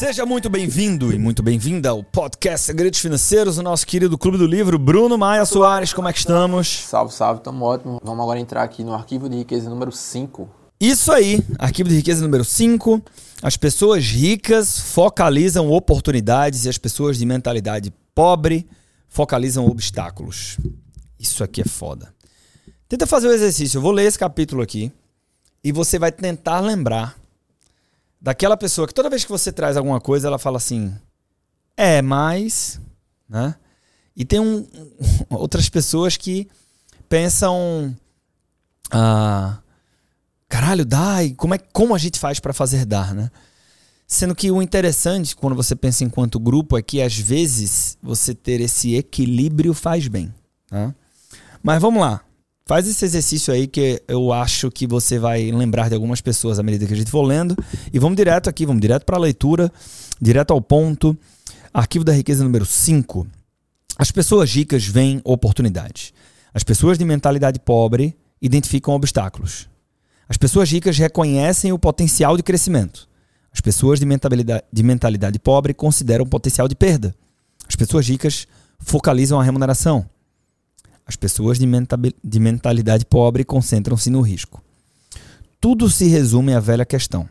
Seja muito bem-vindo e muito bem-vinda ao podcast Segredos Financeiros, o nosso querido Clube do Livro. Bruno Maia Soares, como é que estamos? Salve, salve, estamos ótimo. Vamos agora entrar aqui no arquivo de riqueza número 5. Isso aí, arquivo de riqueza número 5. As pessoas ricas focalizam oportunidades e as pessoas de mentalidade pobre focalizam obstáculos. Isso aqui é foda. Tenta fazer o exercício. Eu vou ler esse capítulo aqui e você vai tentar lembrar daquela pessoa que toda vez que você traz alguma coisa, ela fala assim: "É, mas", né? E tem um, outras pessoas que pensam ah, caralho, dá, e como é como a gente faz para fazer dar, né? Sendo que o interessante quando você pensa enquanto grupo é que às vezes você ter esse equilíbrio faz bem, tá? Mas vamos lá. Faz esse exercício aí que eu acho que você vai lembrar de algumas pessoas à medida que a gente for lendo. E vamos direto aqui, vamos direto para a leitura, direto ao ponto. Arquivo da riqueza número 5. As pessoas ricas veem oportunidades. As pessoas de mentalidade pobre identificam obstáculos. As pessoas ricas reconhecem o potencial de crescimento. As pessoas de mentalidade, de mentalidade pobre consideram o potencial de perda. As pessoas ricas focalizam a remuneração. As pessoas de, de mentalidade pobre concentram-se no risco. Tudo se resume à velha questão: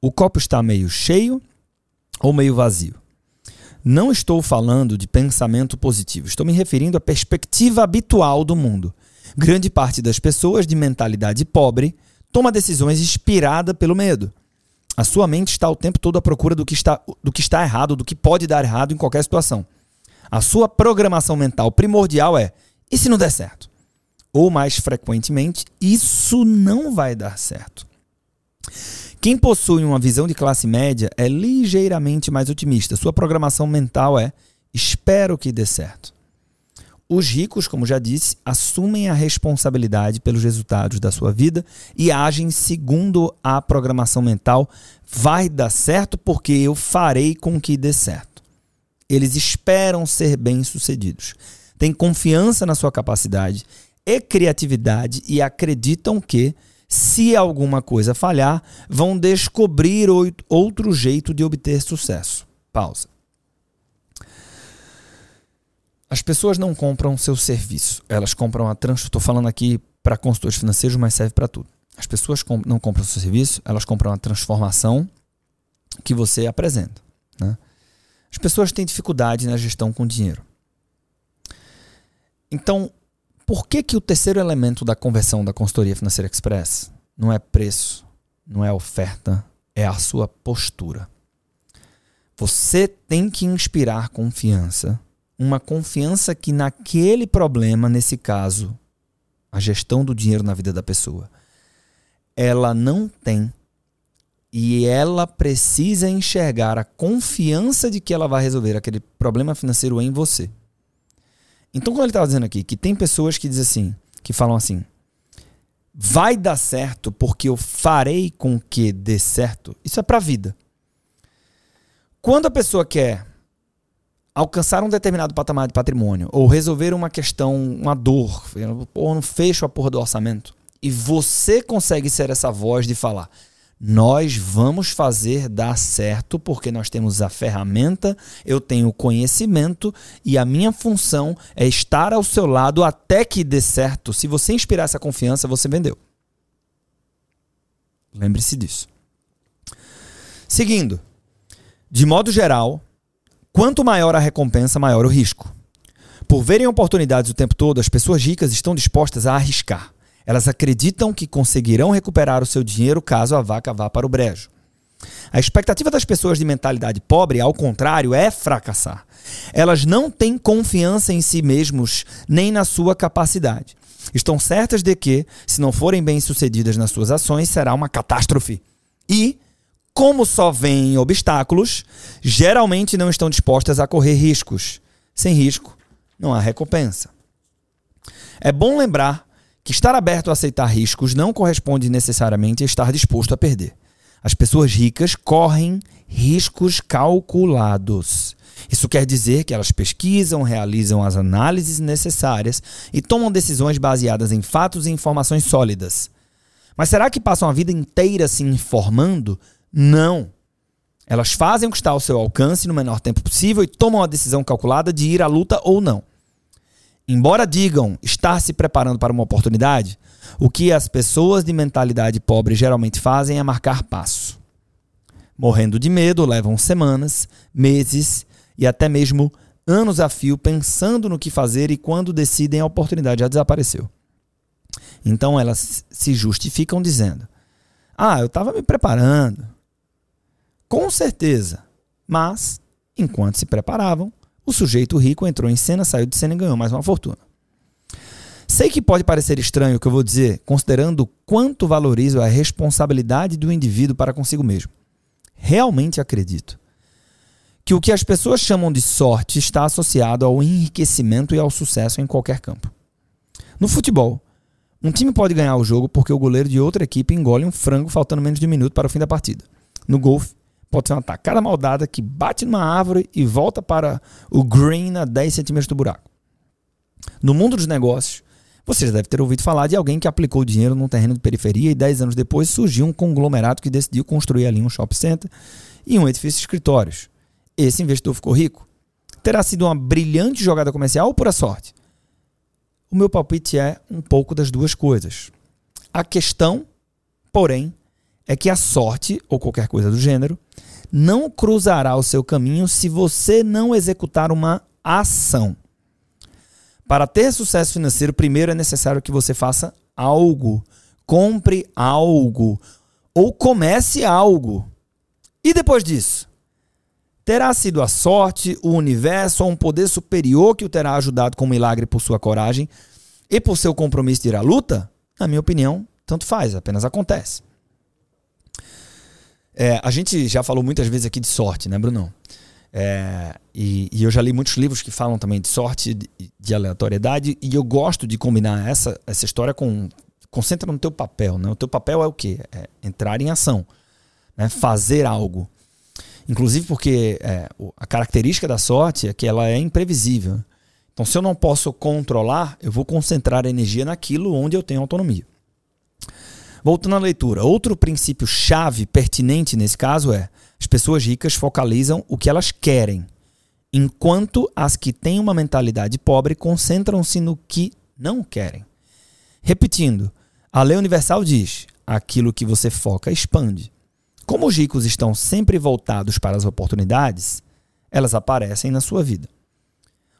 o copo está meio cheio ou meio vazio? Não estou falando de pensamento positivo, estou me referindo à perspectiva habitual do mundo. Grande parte das pessoas de mentalidade pobre toma decisões inspirada pelo medo. A sua mente está o tempo todo à procura do que está, do que está errado, do que pode dar errado em qualquer situação. A sua programação mental primordial é e se não der certo? Ou mais frequentemente, isso não vai dar certo. Quem possui uma visão de classe média é ligeiramente mais otimista. Sua programação mental é: espero que dê certo. Os ricos, como já disse, assumem a responsabilidade pelos resultados da sua vida e agem segundo a programação mental: vai dar certo porque eu farei com que dê certo. Eles esperam ser bem-sucedidos têm confiança na sua capacidade e criatividade e acreditam que, se alguma coisa falhar, vão descobrir outro jeito de obter sucesso. Pausa. As pessoas não compram seu serviço, elas compram a trans. Estou falando aqui para consultores financeiros, mas serve para tudo. As pessoas comp não compram seu serviço, elas compram a transformação que você apresenta. Né? As pessoas têm dificuldade na gestão com dinheiro. Então, por que, que o terceiro elemento da conversão da consultoria financeira express não é preço, não é oferta, é a sua postura? Você tem que inspirar confiança, uma confiança que naquele problema, nesse caso, a gestão do dinheiro na vida da pessoa, ela não tem e ela precisa enxergar a confiança de que ela vai resolver aquele problema financeiro em você. Então, quando ele estava dizendo aqui que tem pessoas que dizem assim, que falam assim, vai dar certo porque eu farei com que dê certo, isso é para a vida. Quando a pessoa quer alcançar um determinado patamar de patrimônio ou resolver uma questão, uma dor, ou não fecho a porra do orçamento, e você consegue ser essa voz de falar, nós vamos fazer dar certo porque nós temos a ferramenta, eu tenho o conhecimento e a minha função é estar ao seu lado até que dê certo. Se você inspirar essa confiança, você vendeu. Lembre-se disso. Seguindo, de modo geral, quanto maior a recompensa, maior o risco. Por verem oportunidades o tempo todo, as pessoas ricas estão dispostas a arriscar. Elas acreditam que conseguirão recuperar o seu dinheiro caso a vaca vá para o brejo. A expectativa das pessoas de mentalidade pobre, ao contrário, é fracassar. Elas não têm confiança em si mesmos nem na sua capacidade. Estão certas de que, se não forem bem-sucedidas nas suas ações, será uma catástrofe. E, como só veem obstáculos, geralmente não estão dispostas a correr riscos. Sem risco, não há recompensa. É bom lembrar que estar aberto a aceitar riscos não corresponde necessariamente a estar disposto a perder. As pessoas ricas correm riscos calculados. Isso quer dizer que elas pesquisam, realizam as análises necessárias e tomam decisões baseadas em fatos e informações sólidas. Mas será que passam a vida inteira se informando? Não. Elas fazem o que está ao seu alcance no menor tempo possível e tomam a decisão calculada de ir à luta ou não. Embora digam estar se preparando para uma oportunidade, o que as pessoas de mentalidade pobre geralmente fazem é marcar passo. Morrendo de medo, levam semanas, meses e até mesmo anos a fio pensando no que fazer e quando decidem a oportunidade já desapareceu. Então elas se justificam dizendo: Ah, eu estava me preparando. Com certeza. Mas, enquanto se preparavam, o sujeito rico entrou em cena, saiu de cena e ganhou mais uma fortuna. Sei que pode parecer estranho o que eu vou dizer, considerando quanto valorizo a responsabilidade do indivíduo para consigo mesmo. Realmente acredito que o que as pessoas chamam de sorte está associado ao enriquecimento e ao sucesso em qualquer campo. No futebol, um time pode ganhar o jogo porque o goleiro de outra equipe engole um frango faltando menos de um minuto para o fim da partida. No golfe, pode ser uma tacada maldada que bate numa árvore e volta para o green a 10 centímetros do buraco. No mundo dos negócios, você já deve ter ouvido falar de alguém que aplicou dinheiro num terreno de periferia e 10 anos depois surgiu um conglomerado que decidiu construir ali um shopping center e um edifício de escritórios. Esse investidor ficou rico? Terá sido uma brilhante jogada comercial ou pura sorte? O meu palpite é um pouco das duas coisas. A questão, porém, é que a sorte, ou qualquer coisa do gênero, não cruzará o seu caminho se você não executar uma ação. Para ter sucesso financeiro, primeiro é necessário que você faça algo. Compre algo. Ou comece algo. E depois disso? Terá sido a sorte, o universo ou um poder superior que o terá ajudado com um milagre por sua coragem e por seu compromisso de ir à luta? Na minha opinião, tanto faz, apenas acontece. É, a gente já falou muitas vezes aqui de sorte, né, Bruno? É, e, e, eu já li muitos livros que falam também de sorte, de, de, aleatoriedade, e eu gosto de combinar essa, essa história com. Concentra no teu papel, né? O teu papel é o quê? É entrar em ação, né? fazer algo. Inclusive porque é, a característica da sorte é que ela é imprevisível. Então, se eu não posso controlar, eu vou concentrar energia naquilo onde eu tenho autonomia. Voltando à leitura, outro princípio chave pertinente nesse caso é: as pessoas ricas focalizam o que elas querem, enquanto as que têm uma mentalidade pobre concentram-se no que não querem. Repetindo, a lei universal diz: aquilo que você foca expande. Como os ricos estão sempre voltados para as oportunidades, elas aparecem na sua vida.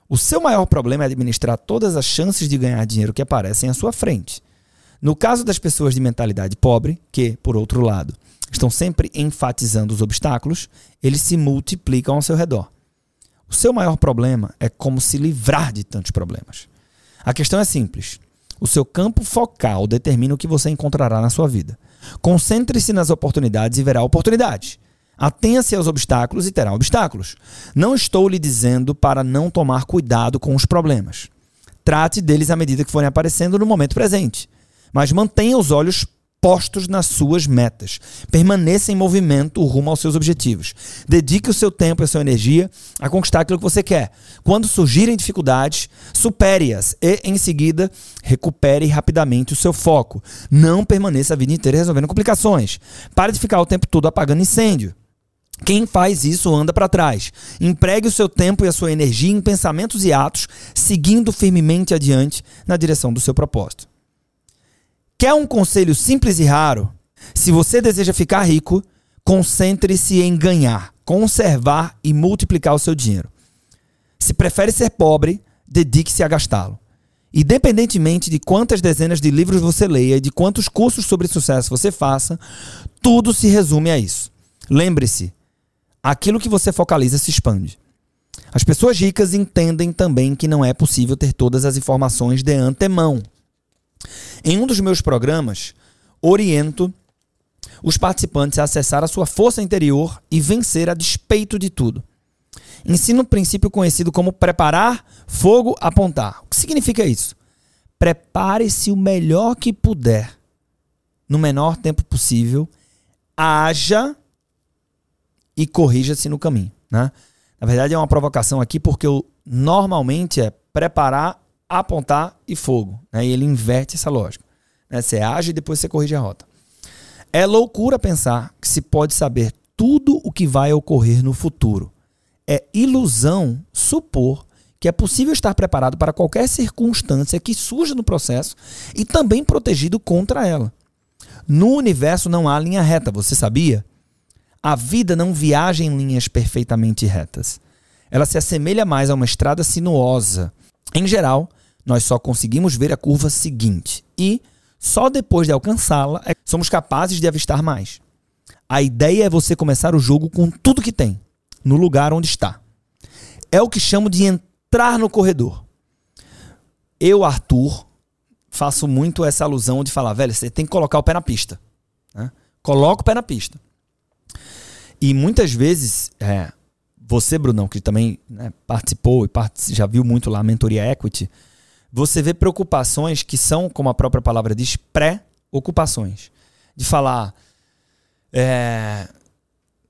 O seu maior problema é administrar todas as chances de ganhar dinheiro que aparecem à sua frente. No caso das pessoas de mentalidade pobre, que, por outro lado, estão sempre enfatizando os obstáculos, eles se multiplicam ao seu redor. O seu maior problema é como se livrar de tantos problemas. A questão é simples. O seu campo focal determina o que você encontrará na sua vida. Concentre-se nas oportunidades e verá oportunidades. Atenha-se aos obstáculos e terá obstáculos. Não estou lhe dizendo para não tomar cuidado com os problemas. Trate deles à medida que forem aparecendo no momento presente mas mantenha os olhos postos nas suas metas. Permaneça em movimento rumo aos seus objetivos. Dedique o seu tempo e a sua energia a conquistar aquilo que você quer. Quando surgirem dificuldades, supere-as e, em seguida, recupere rapidamente o seu foco. Não permaneça a vida inteira resolvendo complicações. Pare de ficar o tempo todo apagando incêndio. Quem faz isso anda para trás. Empregue o seu tempo e a sua energia em pensamentos e atos, seguindo firmemente adiante na direção do seu propósito. Quer um conselho simples e raro? Se você deseja ficar rico, concentre-se em ganhar, conservar e multiplicar o seu dinheiro. Se prefere ser pobre, dedique-se a gastá-lo. Independentemente de quantas dezenas de livros você leia e de quantos cursos sobre sucesso você faça, tudo se resume a isso. Lembre-se, aquilo que você focaliza se expande. As pessoas ricas entendem também que não é possível ter todas as informações de antemão. Em um dos meus programas, oriento os participantes a acessar a sua força interior e vencer a despeito de tudo. Ensino um princípio conhecido como preparar, fogo, apontar. O que significa isso? Prepare-se o melhor que puder, no menor tempo possível, haja e corrija-se no caminho. Né? Na verdade, é uma provocação aqui porque eu, normalmente é preparar, apontar e fogo. Né? E ele inverte essa lógica. Né? Você age e depois você corrige a rota. É loucura pensar que se pode saber tudo o que vai ocorrer no futuro. É ilusão supor que é possível estar preparado para qualquer circunstância que surja no processo e também protegido contra ela. No universo não há linha reta, você sabia? A vida não viaja em linhas perfeitamente retas. Ela se assemelha mais a uma estrada sinuosa. Em geral, nós só conseguimos ver a curva seguinte e, só depois de alcançá-la, é somos capazes de avistar mais. A ideia é você começar o jogo com tudo que tem, no lugar onde está. É o que chamo de entrar no corredor. Eu, Arthur, faço muito essa alusão de falar, velho, você tem que colocar o pé na pista. Né? Coloca o pé na pista. E muitas vezes, é, você, Brunão, que também né, participou e part já viu muito lá a mentoria Equity, você vê preocupações que são, como a própria palavra diz, pré-ocupações. De falar. É,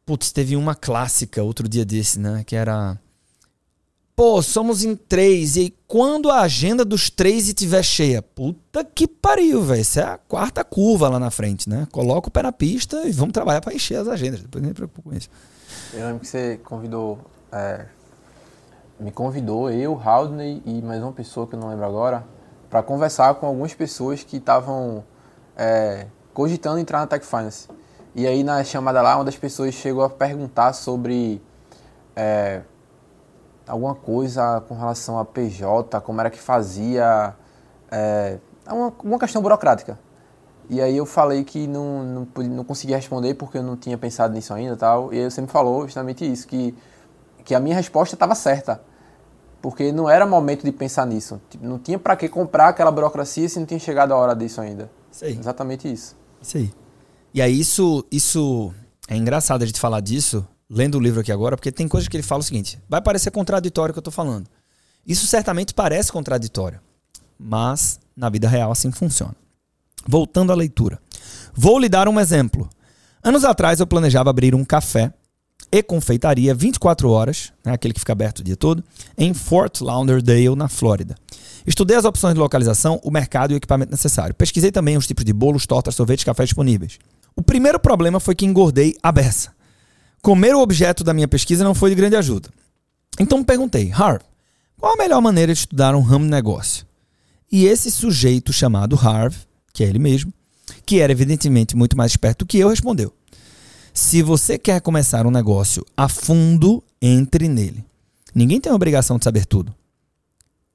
putz, teve uma clássica outro dia desse, né? Que era Pô, somos em três. E quando a agenda dos três estiver cheia? Puta que pariu, velho. Isso é a quarta curva lá na frente, né? Coloca o pé na pista e vamos trabalhar para encher as agendas. Depois nem me preocupo com isso. Eu lembro que você convidou. É, me convidou, eu, Haldney e mais uma pessoa que eu não lembro agora, para conversar com algumas pessoas que estavam é, cogitando entrar na Tech Finance. E aí na chamada lá, uma das pessoas chegou a perguntar sobre. É, alguma coisa com relação a PJ, como era que fazia, é, uma, uma questão burocrática. E aí eu falei que não, não, não conseguia responder porque eu não tinha pensado nisso ainda tal. E aí você me falou justamente isso, que, que a minha resposta estava certa. Porque não era momento de pensar nisso. Tipo, não tinha para que comprar aquela burocracia se não tinha chegado a hora disso ainda. Exatamente isso. Isso aí. E aí isso, isso é engraçado a gente falar disso, lendo o livro aqui agora, porque tem coisas que ele fala o seguinte: vai parecer contraditório o que eu estou falando. Isso certamente parece contraditório, mas na vida real assim funciona. Voltando à leitura. Vou lhe dar um exemplo. Anos atrás eu planejava abrir um café e confeitaria 24 horas, né, aquele que fica aberto o dia todo, em Fort Lauderdale, na Flórida. Estudei as opções de localização, o mercado e o equipamento necessário. Pesquisei também os tipos de bolos, tortas, sorvetes, cafés disponíveis. O primeiro problema foi que engordei a beça. Comer o objeto da minha pesquisa não foi de grande ajuda. Então perguntei, Harv, qual a melhor maneira de estudar um ramo de negócio? E esse sujeito chamado Harv, que é ele mesmo, que era evidentemente muito mais esperto que eu, respondeu: Se você quer começar um negócio a fundo, entre nele. Ninguém tem a obrigação de saber tudo.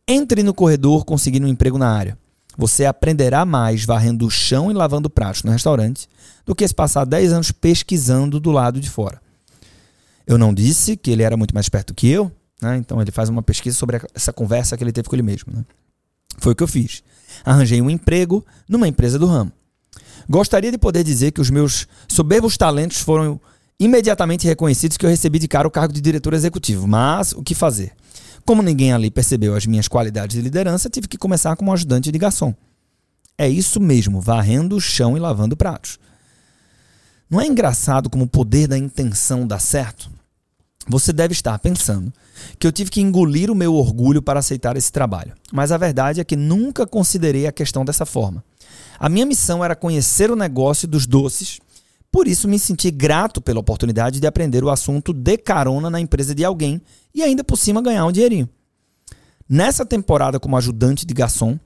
Entre no corredor conseguindo um emprego na área. Você aprenderá mais varrendo o chão e lavando pratos no restaurante do que se passar 10 anos pesquisando do lado de fora. Eu não disse que ele era muito mais esperto que eu, né? então ele faz uma pesquisa sobre essa conversa que ele teve com ele mesmo. Né? Foi o que eu fiz. Arranjei um emprego numa empresa do ramo. Gostaria de poder dizer que os meus soberbos talentos foram imediatamente reconhecidos que eu recebi de cara o cargo de diretor executivo, mas o que fazer? Como ninguém ali percebeu as minhas qualidades de liderança, tive que começar como ajudante de garçom. É isso mesmo, varrendo o chão e lavando pratos. Não é engraçado como o poder da intenção dá certo? Você deve estar pensando que eu tive que engolir o meu orgulho para aceitar esse trabalho. Mas a verdade é que nunca considerei a questão dessa forma. A minha missão era conhecer o negócio dos doces, por isso me senti grato pela oportunidade de aprender o assunto de carona na empresa de alguém e ainda por cima ganhar um dinheirinho. Nessa temporada como ajudante de garçom,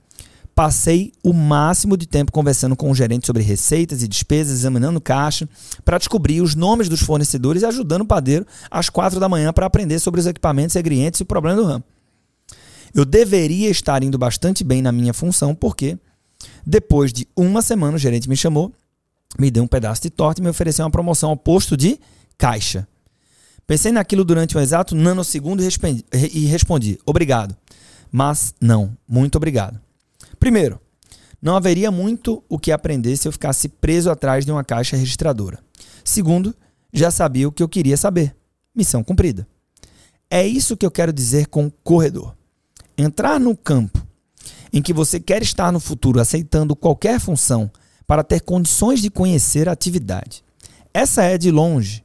Passei o máximo de tempo conversando com o gerente sobre receitas e despesas, examinando caixa, para descobrir os nomes dos fornecedores e ajudando o padeiro às quatro da manhã para aprender sobre os equipamentos, ingredientes e o problema do ramo. Eu deveria estar indo bastante bem na minha função, porque depois de uma semana o gerente me chamou, me deu um pedaço de torta e me ofereceu uma promoção ao posto de caixa. Pensei naquilo durante um exato nanosegundo e respondi: obrigado. Mas não, muito obrigado. Primeiro, não haveria muito o que aprender se eu ficasse preso atrás de uma caixa registradora. Segundo, já sabia o que eu queria saber. Missão cumprida. É isso que eu quero dizer com corredor. Entrar no campo em que você quer estar no futuro aceitando qualquer função para ter condições de conhecer a atividade. Essa é de longe,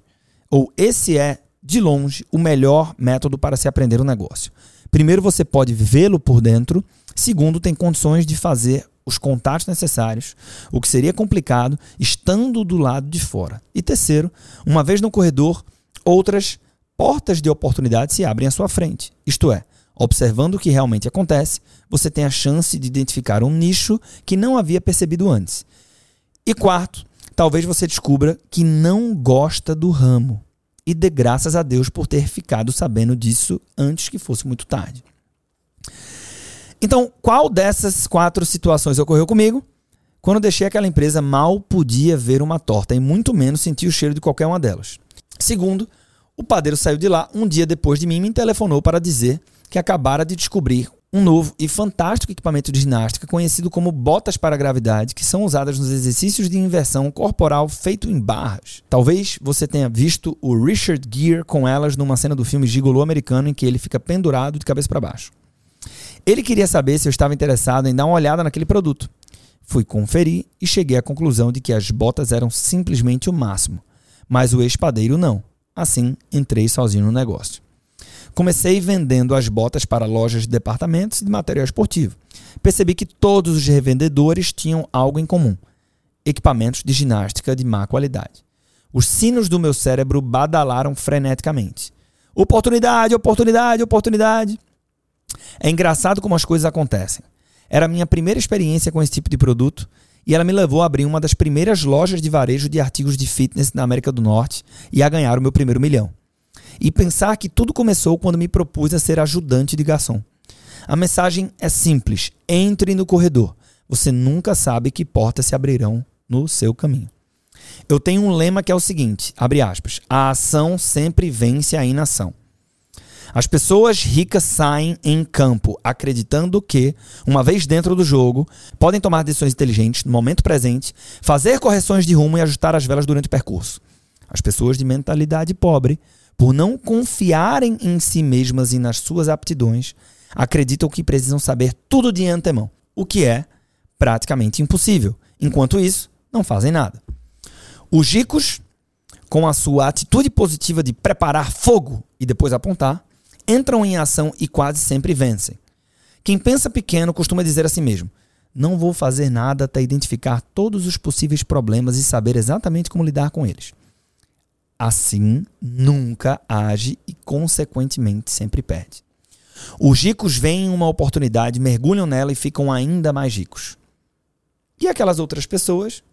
ou esse é de longe, o melhor método para se aprender um negócio. Primeiro, você pode vê-lo por dentro Segundo, tem condições de fazer os contatos necessários, o que seria complicado estando do lado de fora. E terceiro, uma vez no corredor, outras portas de oportunidade se abrem à sua frente. Isto é, observando o que realmente acontece, você tem a chance de identificar um nicho que não havia percebido antes. E quarto, talvez você descubra que não gosta do ramo. E dê graças a Deus por ter ficado sabendo disso antes que fosse muito tarde. Então, qual dessas quatro situações ocorreu comigo? Quando deixei aquela empresa, mal podia ver uma torta e muito menos sentir o cheiro de qualquer uma delas. Segundo, o padeiro saiu de lá um dia depois de mim e me telefonou para dizer que acabara de descobrir um novo e fantástico equipamento de ginástica conhecido como botas para gravidade, que são usadas nos exercícios de inversão corporal feito em barras. Talvez você tenha visto o Richard Gere com elas numa cena do filme Gigolô americano em que ele fica pendurado de cabeça para baixo. Ele queria saber se eu estava interessado em dar uma olhada naquele produto. Fui conferir e cheguei à conclusão de que as botas eram simplesmente o máximo, mas o ex-padeiro não. Assim, entrei sozinho no negócio. Comecei vendendo as botas para lojas de departamentos e de material esportivo. Percebi que todos os revendedores tinham algo em comum: equipamentos de ginástica de má qualidade. Os sinos do meu cérebro badalaram freneticamente. Oportunidade, oportunidade, oportunidade. É engraçado como as coisas acontecem. Era a minha primeira experiência com esse tipo de produto e ela me levou a abrir uma das primeiras lojas de varejo de artigos de fitness na América do Norte e a ganhar o meu primeiro milhão e pensar que tudo começou quando me propus a ser ajudante de garçom. A mensagem é simples: entre no corredor. Você nunca sabe que portas se abrirão no seu caminho. Eu tenho um lema que é o seguinte, abre aspas, a ação sempre vence a inação. As pessoas ricas saem em campo acreditando que, uma vez dentro do jogo, podem tomar decisões inteligentes no momento presente, fazer correções de rumo e ajustar as velas durante o percurso. As pessoas de mentalidade pobre por não confiarem em si mesmas e nas suas aptidões, acreditam que precisam saber tudo de antemão, o que é praticamente impossível. Enquanto isso, não fazem nada. Os ricos, com a sua atitude positiva de preparar fogo e depois apontar, entram em ação e quase sempre vencem. Quem pensa pequeno costuma dizer a si mesmo: não vou fazer nada até identificar todos os possíveis problemas e saber exatamente como lidar com eles assim nunca age e, consequentemente, sempre perde. Os ricos veem uma oportunidade, mergulham nela e ficam ainda mais ricos. E aquelas outras pessoas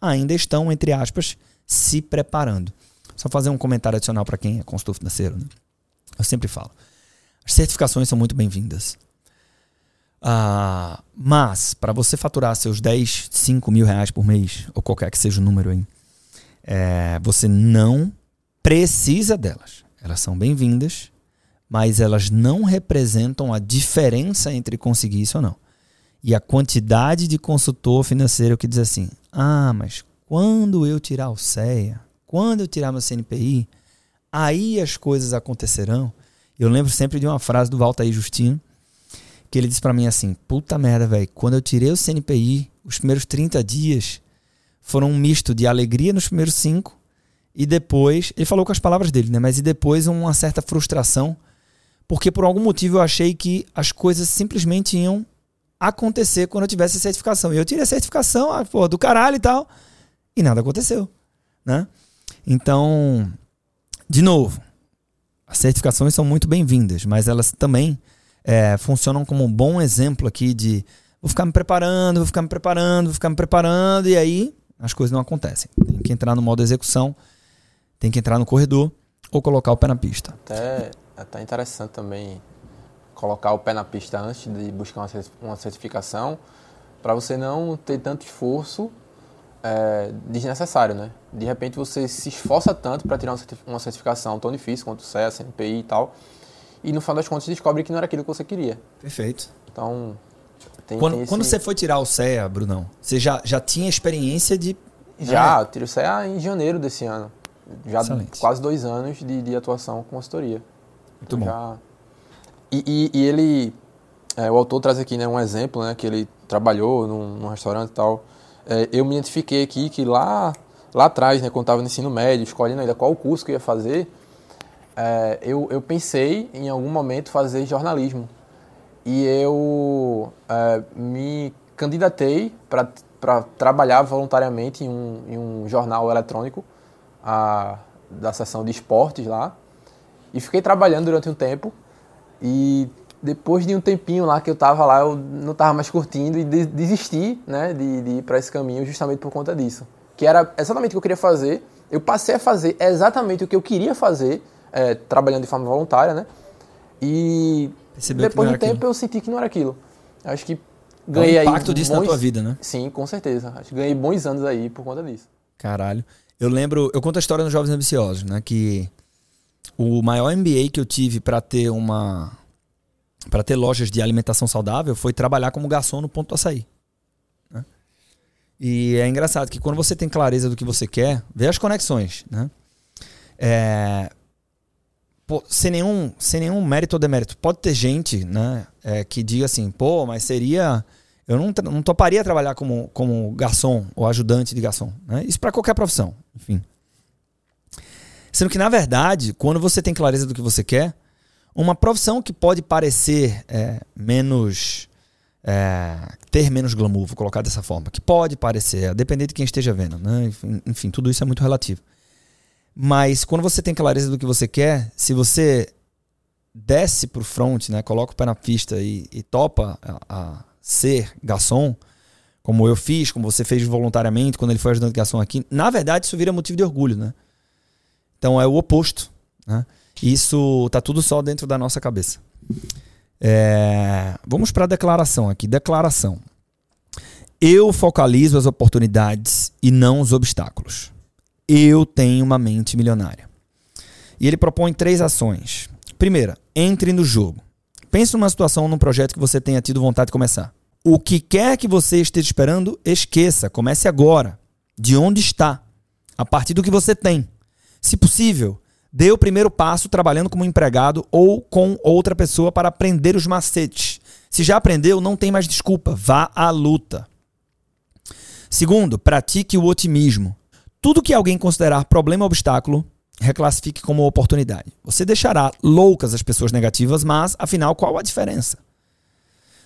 ainda estão, entre aspas, se preparando. Só fazer um comentário adicional para quem é consultor financeiro. Né? Eu sempre falo. As certificações são muito bem-vindas. Ah, mas, para você faturar seus 10, 5 mil reais por mês, ou qualquer que seja o número aí, é, você não precisa delas. Elas são bem-vindas, mas elas não representam a diferença entre conseguir isso ou não. E a quantidade de consultor financeiro que diz assim: ah, mas quando eu tirar o CEA, quando eu tirar meu CNPI, aí as coisas acontecerão. Eu lembro sempre de uma frase do Walter Justino, que ele disse para mim assim: puta merda, velho, quando eu tirei o CNPI, os primeiros 30 dias, foram um misto de alegria nos primeiros cinco e depois, ele falou com as palavras dele, né? Mas e depois uma certa frustração, porque por algum motivo eu achei que as coisas simplesmente iam acontecer quando eu tivesse a certificação. E eu tirei a certificação, ah, pô, do caralho e tal, e nada aconteceu, né? Então, de novo, as certificações são muito bem-vindas, mas elas também é, funcionam como um bom exemplo aqui de vou ficar me preparando, vou ficar me preparando, vou ficar me preparando, e aí as coisas não acontecem. Tem que entrar no modo execução, tem que entrar no corredor ou colocar o pé na pista. Até, até interessante também colocar o pé na pista antes de buscar uma certificação, para você não ter tanto esforço é, desnecessário, né? De repente você se esforça tanto para tirar uma certificação tão difícil quanto o CEA, CNPI e tal, e no final das contas descobre que não era aquilo que você queria. Perfeito. Então, tem, quando, tem esse... quando você foi tirar o CEA, Brunão, você já, já tinha experiência de. Já, eu tirei o CEA em janeiro desse ano. Já Excelente. quase dois anos de, de atuação com consultoria. Muito então, bom. Já... E, e, e, ele. É, o autor traz aqui né, um exemplo, né, que ele trabalhou num, num restaurante e tal. É, eu me identifiquei aqui que lá, lá atrás, né, quando estava no ensino médio, escolhendo ainda qual curso que eu ia fazer, é, eu, eu pensei em algum momento fazer jornalismo. E eu é, me candidatei para trabalhar voluntariamente em um, em um jornal eletrônico a, da seção de esportes lá. E fiquei trabalhando durante um tempo. E depois de um tempinho lá que eu tava lá, eu não tava mais curtindo e desisti né, de, de ir para esse caminho justamente por conta disso. Que era exatamente o que eu queria fazer. Eu passei a fazer exatamente o que eu queria fazer, é, trabalhando de forma voluntária, né? E Percebeu depois de um tempo aquilo. eu senti que não era aquilo. Acho que ganhei aí. O impacto disso bons... na tua vida, né? Sim, com certeza. Acho que ganhei bons anos aí por conta disso. Caralho. Eu lembro, eu conto a história nos Jovens Ambiciosos, né? Que o maior MBA que eu tive para ter uma para ter lojas de alimentação saudável foi trabalhar como garçom no ponto do açaí. Né? E é engraçado que quando você tem clareza do que você quer, vê as conexões, né? É, pô, sem, nenhum, sem nenhum mérito ou demérito. Pode ter gente né, é, que diga assim, pô, mas seria. Eu não, não toparia trabalhar como, como garçom ou ajudante de garçom. Né? Isso para qualquer profissão, enfim. Sendo que, na verdade, quando você tem clareza do que você quer, uma profissão que pode parecer é, menos. É, ter menos glamour, vou colocar dessa forma, que pode parecer, a depender de quem esteja vendo, né? enfim, enfim, tudo isso é muito relativo. Mas quando você tem clareza do que você quer, se você desce pro front, né, coloca o pé na pista e, e topa a, a, ser garçom, como eu fiz, como você fez voluntariamente quando ele foi ajudante de garçom aqui, na verdade isso vira motivo de orgulho, né? Então é o oposto, né? Isso tá tudo só dentro da nossa cabeça. É, vamos para a declaração aqui. Declaração. Eu focalizo as oportunidades e não os obstáculos. Eu tenho uma mente milionária. E ele propõe três ações. Primeira, entre no jogo. Pense numa situação, num projeto que você tenha tido vontade de começar. O que quer que você esteja esperando, esqueça. Comece agora. De onde está? A partir do que você tem. Se possível, Dê o primeiro passo trabalhando como empregado ou com outra pessoa para aprender os macetes. Se já aprendeu, não tem mais desculpa. Vá à luta. Segundo, pratique o otimismo. Tudo que alguém considerar problema ou obstáculo, reclassifique como oportunidade. Você deixará loucas as pessoas negativas, mas afinal, qual a diferença?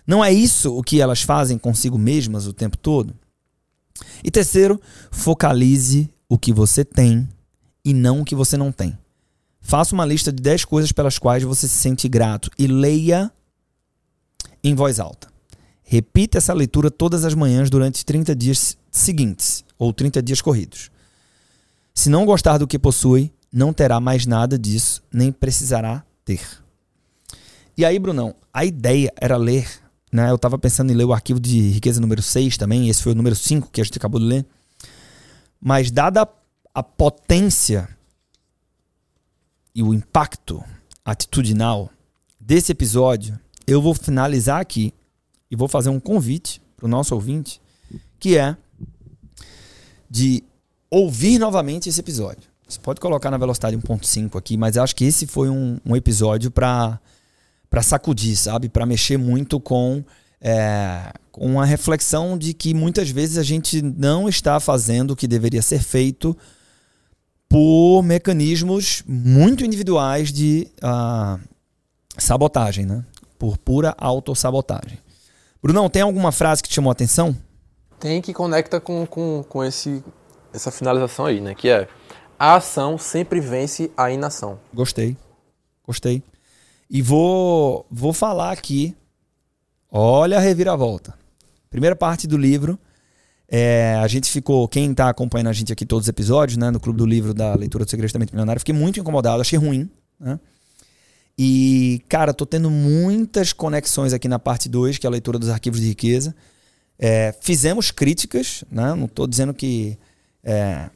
Não é isso o que elas fazem consigo mesmas o tempo todo? E terceiro, focalize o que você tem e não o que você não tem. Faça uma lista de 10 coisas pelas quais você se sente grato e leia em voz alta. Repita essa leitura todas as manhãs durante 30 dias seguintes, ou 30 dias corridos. Se não gostar do que possui, não terá mais nada disso, nem precisará ter. E aí, Brunão, a ideia era ler, né? Eu estava pensando em ler o arquivo de riqueza número 6 também, esse foi o número 5 que a gente acabou de ler. Mas dada a potência e o impacto atitudinal desse episódio, eu vou finalizar aqui e vou fazer um convite para o nosso ouvinte, que é de ouvir novamente esse episódio. Você pode colocar na velocidade 1.5 aqui, mas acho que esse foi um, um episódio para para sacudir, sabe? Para mexer muito com, é, com reflexão de que muitas vezes a gente não está fazendo o que deveria ser feito por mecanismos muito individuais de uh, sabotagem, né? Por pura autossabotagem. Brunão, tem alguma frase que te chamou a atenção? Tem que conecta com, com, com esse, essa finalização aí, né? Que é a ação sempre vence a inação. Gostei. Gostei. E vou, vou falar aqui. Olha a reviravolta. Primeira parte do livro é, a gente ficou, quem está acompanhando a gente aqui todos os episódios, né, no Clube do Livro da Leitura do Segredo Mente Milionário, fiquei muito incomodado, achei ruim. Né? E, cara, tô tendo muitas conexões aqui na parte 2, que é a leitura dos arquivos de riqueza. É, fizemos críticas, né? não estou dizendo que é,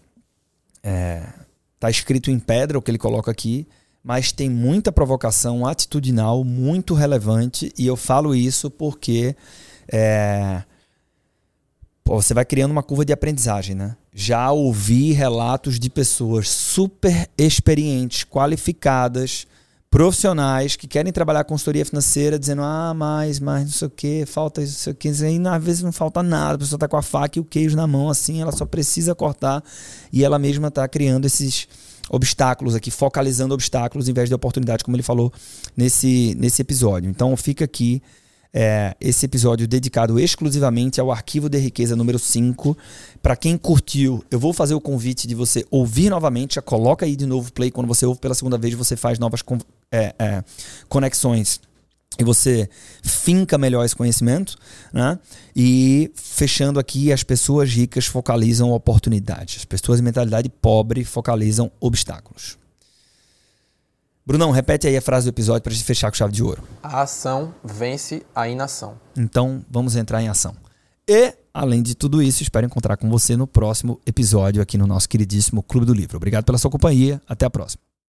é, tá escrito em pedra o que ele coloca aqui, mas tem muita provocação atitudinal muito relevante, e eu falo isso porque. É, você vai criando uma curva de aprendizagem, né? Já ouvi relatos de pessoas super experientes, qualificadas, profissionais que querem trabalhar consultoria financeira dizendo ah, mais, mais, não sei o que, falta isso, não sei o que, e às vezes não falta nada, a pessoa está com a faca e o queijo na mão assim, ela só precisa cortar e ela mesma está criando esses obstáculos aqui, focalizando obstáculos em vez de oportunidades, como ele falou nesse, nesse episódio. Então fica aqui é, esse episódio dedicado exclusivamente ao arquivo de riqueza número 5. Para quem curtiu, eu vou fazer o convite de você ouvir novamente. Já coloca aí de novo play. Quando você ouve pela segunda vez, você faz novas é, é, conexões e você finca melhor esse conhecimento, né? E fechando aqui, as pessoas ricas focalizam oportunidades, as pessoas de mentalidade pobre focalizam obstáculos. Brunão, repete aí a frase do episódio para a gente fechar com chave de ouro. A ação vence a inação. Então, vamos entrar em ação. E, além de tudo isso, espero encontrar com você no próximo episódio aqui no nosso queridíssimo Clube do Livro. Obrigado pela sua companhia. Até a próxima.